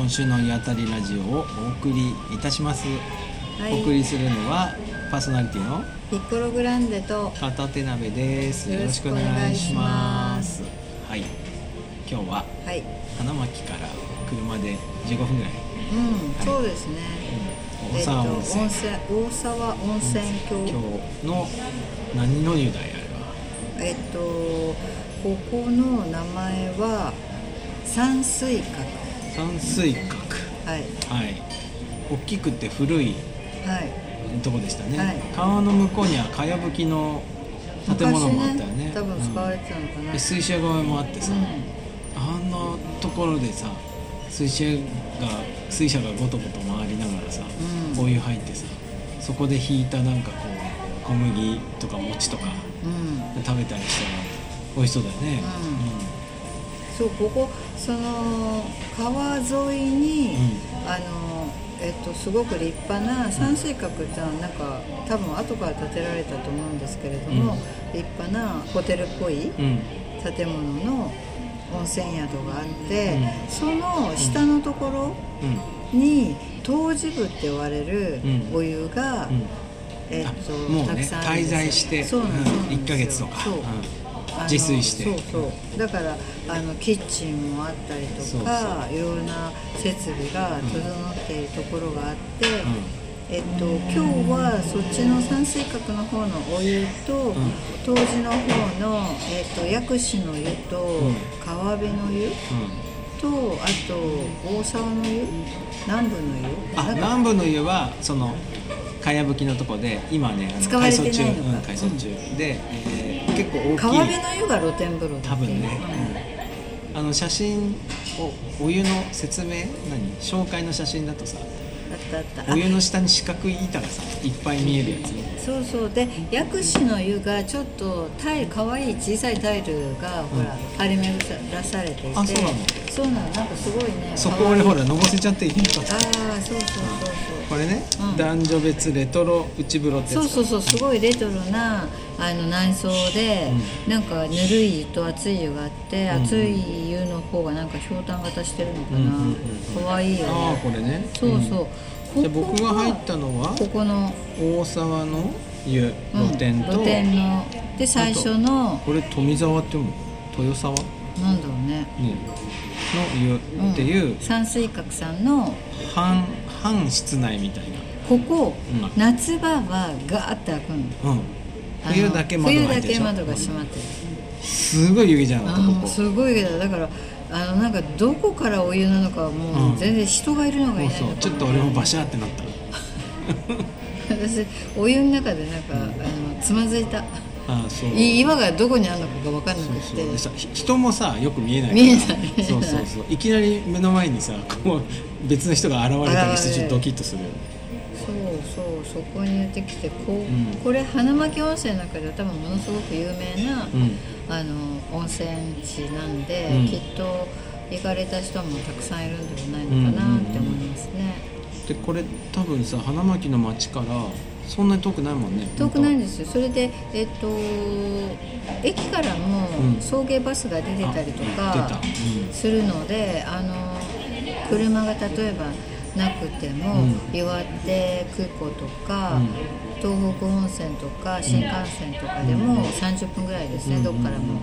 今週の「湯あたりラジオ」をお送りいたします、はい。お送りするのはパーソナリティのピッコログランデと片手鍋です。よろしくお願いしまます。はい。今日ははい。花巻から車で15分ぐらい。うん、そうですね。大沢温泉、えっと、大沢温泉今日郷の何の湯だいあれはえっとここの名前は山水閣山水閣はい。はい。大きくて古いはい。とこでしたね、はい。川の向こうにはかやぶきの建物もあったよね。昔多分使われててたのかな、で水車小屋もあってさ、うあんなところでさ水車が水車がごとごと回りながらさ、うん。お湯入ってさそこで引いたなんかこう小麦とか餅とかんうん。食べたりしたら美味しそうだよね、そうここその川沿いに、あのえっとすごく立派な山水閣ってのはなんか多分後から建てられたと思うんですけれども、うん。立派なホテルっぽいうん。うん建物の温泉宿があって、うん。その下のところうん。に湯治部って言われるうん。お湯が、うん。えっとねたくさんあるんです滞在してそうなんですよ。1ヶ月とか。そう自炊して。そうそう。だからあのキッチンもあったりとかいろいろな設備が整っているところがあって、えっと、今日はそっちの山水閣の方のお湯と、当時の方の、えっと、薬師の湯と、うん。川辺の湯うん。とあと大沢の湯？南部の湯？あ南部の湯はそのかやぶきのとこで今ね改装中。うん改装中。で、えー結構大きい。川辺の湯が露天風呂多分ね、うん。あの写真をお湯の説明？何？紹介の写真だとさお湯の下に四角い板がさいっぱい見えるやつそうそう。で薬師の湯がちょっとタイルかわいい小さいタイルがほら張り巡らされていて。あそうなの？そうなのなんかすごいね。そこ俺ほらのぼせちゃっていいかああそうそうそうこれね、うん。男女別レトロ内風呂ってそうそうそうそうすごいレトロなあの内装で、なんかぬるい湯と熱い湯があって、うん熱い湯の方がなんかひょうたん型してるのかな、うんうんいいよああねこれね。そうそう、うん。じゃあ僕が入ったのはここの、大沢の湯うん露天と、露天ので最初のこれ富沢って読む？の豊沢？なんだろうね。ねの湯っていう、山水閣さんの。半半室内みたいな。ここ、うん。夏場はガーッて開くの。うん。冬だけ窓が冬だけ窓が閉まってる、すごい湯気じゃなかったこすごいけどだ。からあのなんかどこからお湯なのかはもうん。う全然人がいるのがいない。うちょっと俺もバシャーってなった。私お湯の中でなんか、あのつまずいた岩がどこにあるのかが分かんなくて。人もさよく見えない見えない。そうそうそう。いきなり目の前にさこう別の人が現れたりしてちょっとドキッとするよね。そうそうそこにやってきてこう、うん。これ花巻温泉の中では多分ものすごく有名な、うん。あの温泉地なんで、うん。きっと行かれた人もたくさんいるんではないのかなって思いますね、でこれ多分さ花巻の町からそんなに遠くないもんね。遠くないんでですよ。それでえっと駅からもうん。送迎バスが出てたりと出かするのであの車が例えばなくても、うん。岩手空港とか、うん。東北温泉とか新幹線とかでも30分ぐらいですね、うん。どっからも、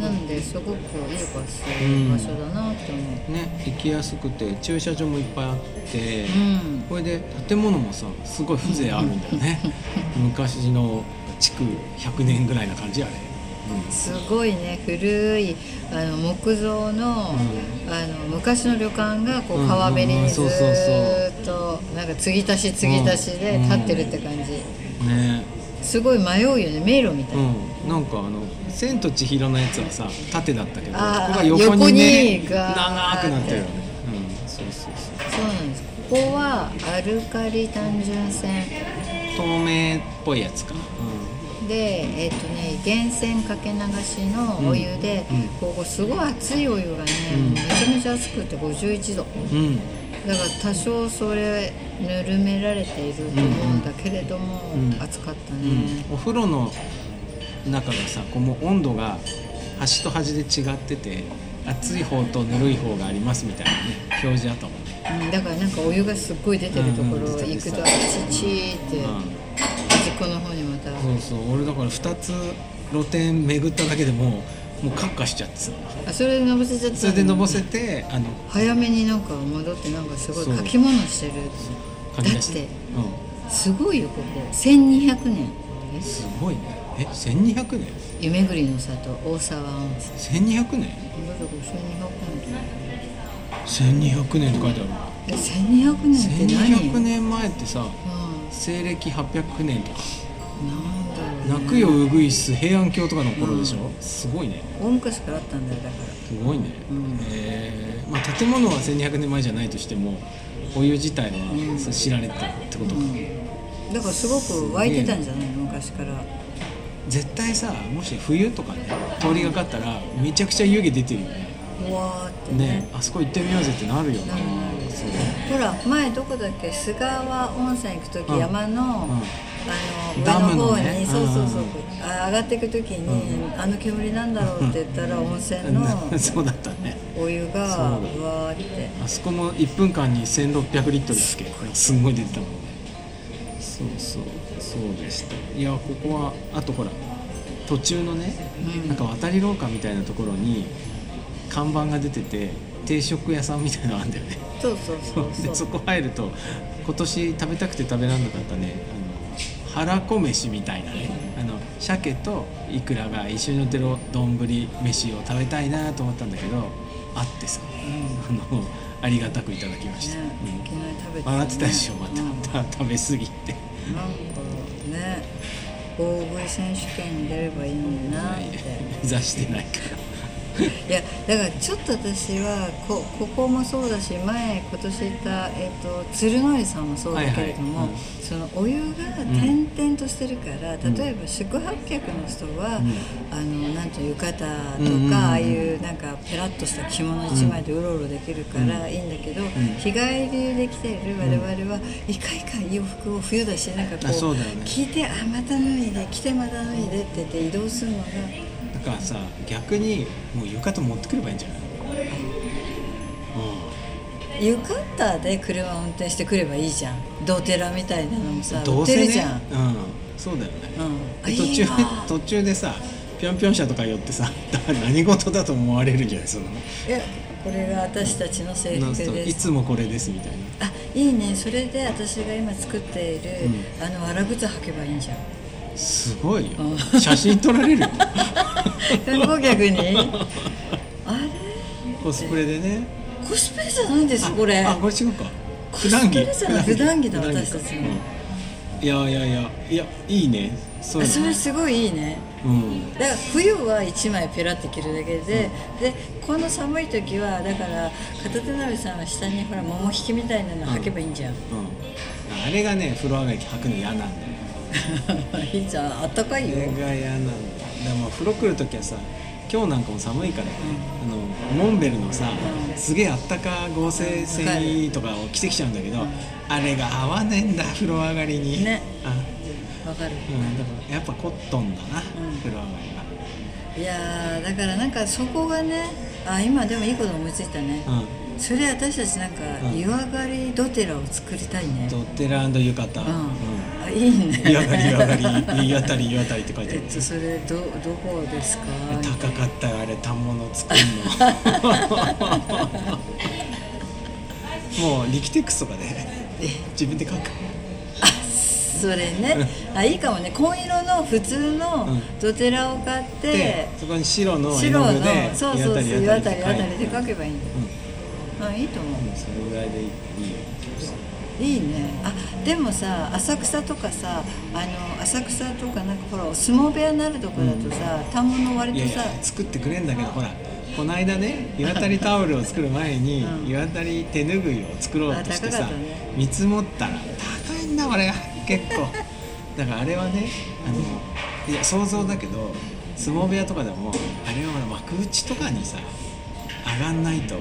なのですごくいい場所,、場所だなって思う。ね行きやすくて駐車場もいっぱいあって、うん。これで建物もさすごい風情あるんだよね。昔の築100年ぐらいな感じあれ、すごいね。古いあの木造の,、あの昔の旅館がこうん。う川べりうんうん。にずそうそうそう。ーっとなんか継ぎ足し継ぎ足しで立ってるって感じ、うん、ね。すごい迷うよね。迷路みたいな、うん、なんかあの「千と千尋」のやつはさ縦だったけどここが横にね横に長くなってるよね、うん、そうそうそう。そうなんです。ここはアルカリ単純泉透明っぽいやつか、でえっ、とね源泉かけ流しのお湯で、うんうん。ここすごい熱いお湯がね、うん。めちゃめちゃ熱くて51度うんうん、だから多少それぬるめられていると思うんだけれども、うん。暑かったうね、ん。お風呂の中がさこうもう温度が端と端で違ってて熱い方とぬるい方がありますみたいなね表示あったもんね。うん、だからなんかお湯がすっごい出てるところうんうん行くとあチチーってうん。端っこの方にまた。そうそう俺だから2つ露店巡っただけでももうカッカしちゃってさ。あそれでのぼせちゃったそれでのぼせてあの早めになんか戻ってなんかすごい書き物してる。だってすごいよここ。1200年うんすごいねえ1200年？湯巡りの里大沢温泉。1200年どれこれ1200 1200年って書いてある。年え1200年って何？1200年前ってさう西暦800年とか。んなんだろう、ね、泣くよウグイス平安京とかの頃でしょ、すごいね。大昔からあったんだよだから。すごいね、うん。えー。まあ、建物は1200年前じゃないとしてもお湯自体は知られてたってことか、だからすごく湧いてたんじゃないの？昔から絶対さもし冬とかね通りがかったらめちゃくちゃ湯気出てるよね。うわーってね。ねあそこ行ってみようぜってなるよな、なるなるそうほら前どこだっけ？菅川温泉行く時、うん。山の、うん。あのダの方にのねそうそうそう、うんあ上がっていく時に、あの煙なんだろうって言ったら温泉の そうだったね。お湯がわーって。あそこも1分間に1600リットルだっけ？すんごい出てたもんね。そうそうそうでした。いやここはあとほら途中のね、うん。なんか渡り廊下みたいなところに看板が出てて定食屋さんみたいなのあるんだよね。そうそうそう でそこ入ると今年食べたくて食べられなかったね。あの腹こ飯みたいなね。あの鮭とイクラが一緒に乗ってる丼飯を食べたいなと思ったんだけどあってさ、あのありがたくいただきました、ねうん食べて、笑ってたでしょまた、うん。た食べ過ぎて。なんかね。大食い選手権に出ればいいのになって。目指してないから。いやだからちょっと私はこここもそうだし前今年行った、えっと鶴の湯さんもそうだけれども、はいはい。うんそのお湯が点々としてるから、ん。例えば宿泊客の人は、うん。あのなんていう浴衣とか、ああいうなんかペラッとした着物一枚でうろうろできるからいいんだけど、日帰りで来ている我々は、いかいか洋服を冬だしなんかこうだよね。着てあまた脱いで着てまた脱いでって言って移動するのが。だからさ逆にもう浴衣持ってくればいいんじゃない？浴衣で車運転してくればいいじゃん。ドテラみたいなのもさ売っどうせね。てるじゃん、うん。そうだよね。うん、で途中でいいわ。途中でさぴょんぴょん車とか寄ってさ 何事だと思われるんじゃない？その。いやこれが私たちの制なん服ですすいつもこれですみたいな。あいいね。それで私が今作っている、うあのわら靴履けばいいんじゃん。すごいよ。う写真撮られるよ 観光客にあれコスプレでねコスプレじゃないん。ですこれあこれ違うか普段着普段着だ私たちのうん。いやいやいやいやいいねそういうそれすごいいいねうん。だから冬は1枚ペラって着るだけで、でこの寒い時はだから片手鍋さん。は下にほら桃引きみたいなの履けばいいん。じゃん、うん。あれがね風呂上がり履くの嫌なん。だよいいじゃん。あったかいよそれが嫌なん。だよでも風呂来る時はさ今日なんかも寒いからね、あのモンベルのさ、うんすげえあったか合成繊維とかを着てきちゃうんだけど、あれが合わねえんだ風呂上がりに。ね。あわかる。うんだからやっぱコットンだな、ん。風呂上がりいやーだからなんかそこがねあ今でもいいこと思いついたね、はそれ私たちなんかうん。湯上がりドテラを作りたいね。うんドッテラ浴衣、あいいね。湯上がり湯上がり湯あたり湯あたりって書いて。あるえっとそれどどこですか？高かったよあれ反物作るの。もうリキテックスとかで。自分で書く。それね。あいいかもね。紺色の普通のうん。ドテラを買って、でそこに白の絵白のそうそうそう湯湯ああたり湯あたりで書けばいいんだよ、あいいと思う。うん、それぐらいでいいよ。いいね。あでもさ浅草とかさあの浅草とかなんかほらお相撲部屋になるとこだとさ反物割とさ作ってくれんだけどほらこの間ね湯あたりタオルを作る前に、うん。湯あたり手ぬぐいを作ろうとしてさ、ね。見積もったら高いんだこれが。結構。だからあれはねあのいや想像だけど相撲部屋とかでもあれはほら幕内とかにさ上がんないと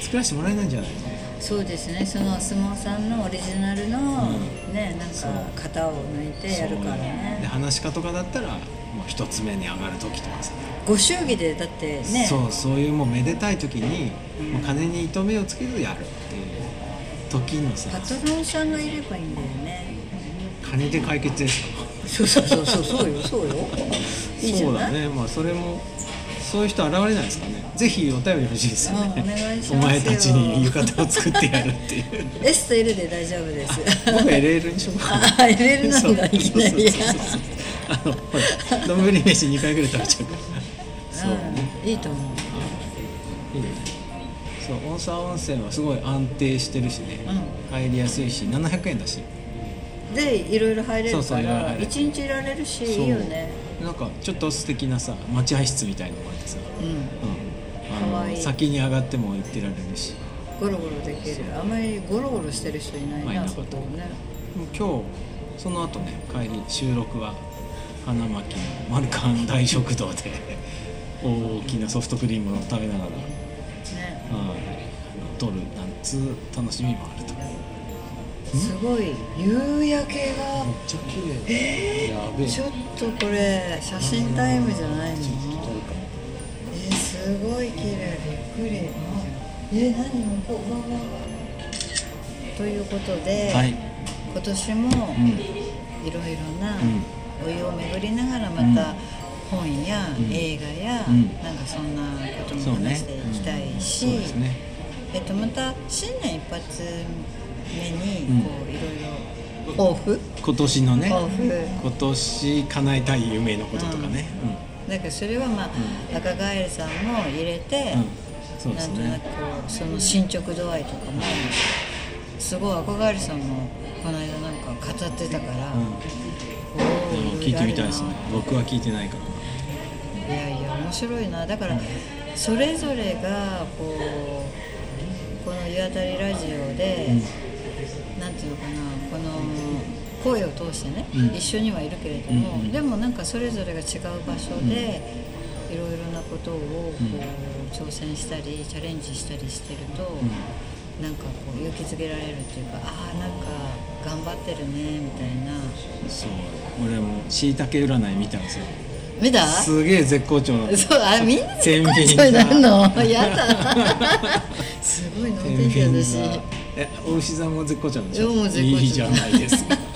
作らせてもらえないんじゃない？のそうですね。そのお相撲さんのオリジナルの、うん。ねなんそうか型を抜いてやるからそう。でね話し家とかだったらもう一つ目に上がる時とかさ、ご祝儀でだってね。そうそういうもうめでたい時に、もう金に糸目をつけずやるっていう時にさ。パトロンさんがいればいいんだよね。金で解決ですか？そうそうそうそうそうよそうよ。いいじゃそうないだね。まあそれもそういう人現れないですかね。ぜひお便り欲しいですよね、うんお前たちに浴衣を作ってやるっていう。S と L で大丈夫です。僕 LL にしようか。なあ LL なんだいきなり。あのほら丼飯2回ぐらい食べちゃうから。そうね、うんいいと思う。いいねそう。温沢温泉はすごい安定してるしね、う入りやすいし700円だし。でいろいろ入れるから一日いられるしいいよねなんかちょっと素敵なさ待合室みたいのがあってさ、うん。うん、あの先に上がっても行ってられるし。ゴロゴロできる。あんまりゴロゴロしてる人いないなまあそこね。今日その後ね帰り収録は花巻のマルカン大食堂で 大きなソフトクリームを食べながら、ね。はい、撮るなんつう楽しみもあるとすごい。夕焼けが。ちゃ綺麗やべえちょっとこれ写真タイムじゃないの。えすごい綺麗。びっくり。え何？向こうということで、はい、今年もうん、いろいろなうん。お湯を巡りながらまた本やうん。映画や、うん。なんかそんなことも話していきたいし、うん。そうですねえっと、また新年一発目にうんこういろいろ抱負今年のね抱負今年叶えたい夢のこととかね。だからそれはまあ、赤ガエルさんも入れて、うん、なんとなねくその進捗度合いとかもすごい赤ガエルさんもこの間なんか語ってたから、うん。聞いてみたいですね。僕は聞いてないから。ないやいや面白いな。だからそれぞれがこうこの「湯あたりラジオで」なんていうのかなこの声を通してね、うん一緒にはいるけれども、うんでもなんかそれぞれが違う場所で、いろいろなことをこう、うん挑戦したりチャレンジしたりしてると、なんかこう勇気づけられるっていうかああなんか頑張ってるねみたいなそう俺もしいたけ占い見たんですよ見た？すげえ絶好調なの。そうあみんな天秤そうになるの？座。やだ。すごい能天気だしえお牛座も絶好調なんでしょ？もう絶好調。いいじゃないですか。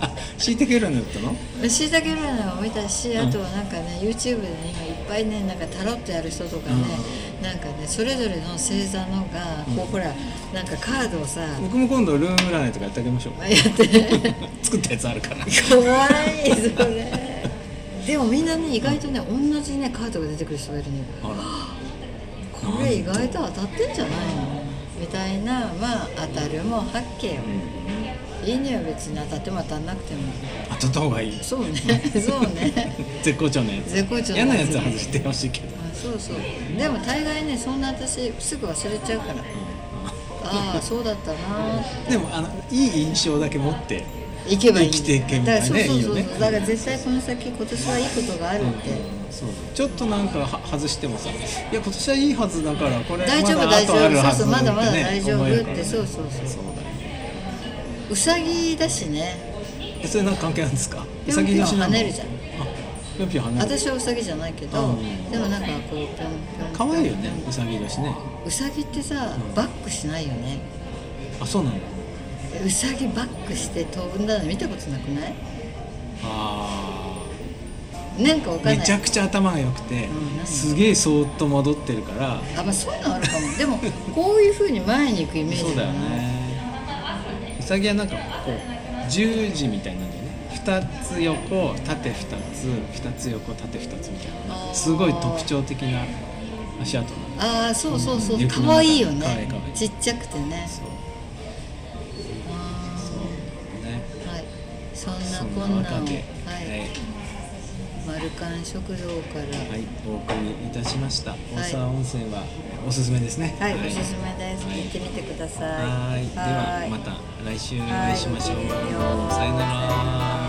あしいたけ占いだったの？しいたけ占いも見たしあとはなんかね YouTube でね今いねなんかタロットやる人とかね、なんかねそれぞれの星座のがこうほらなんかカードをさ僕も今度ルーム占いとかやってあげましょう。やって作ったやつあるから。怖いそれでもみんなね意外とね同じねカードが出てくる人がいるのよ。あこれ意外と当たってんじゃないの？みたいなまあ当たるも八景よら、うん、いいねは別に当たっても当たんなくても。当たった方がいい。そうね。そうね。絶好調なやつ。絶好調な嫌なやつは外してほしいけど、あそうそう。でも大概ねそんな私すぐ忘れちゃうから。ああそうだったな。ーでもあのいい印象だけ持って行けばいい生きていけみたいなねだからそうそうそう。ね。だから絶対この先今年はいいことがあるって、そう。ちょっとなんかは外してもさ「いや今年はいいはずだからこれ大丈夫大丈夫。そうそうまだまだ大丈夫って。そうそうそう。そうだようさぎだしね。えそれなんか関係あるんですか？ぴょんぴょん跳ねるじゃん。あぴょんぴょん跳ねる。私はうさぎじゃないけど、うん。でもなんかこうぴょんぴょん可愛いよねうさぎ年ね。うさぎってさ、うん。バックしないよね。あそうなんだうさぎバックして飛んだの見たことなくない？あなんかわかんない。ーめちゃくちゃ頭が良くて、うん何？すげえそーっと惑ってるから。あまあそういうのあるかも。でも こういうふうに前に行くイメージそうだよがないねうさぎはなんかこう十字みたいなんだよね。2つ横縦2つ2つ横縦2つみたいなすごい特徴的な足跡なの。ああそうそうそう。雪の中。可愛いよね。ちっちゃくてね。そう。あそう。ねー。はい。そんそなこんなをんなわけで。はいマルカン食堂から。はい、はい、お送りいたしました。大沢温泉はおすすめですね。はい、おすすめです。行ってみてください。はい。ではまた来週お会いしましょう。さよなら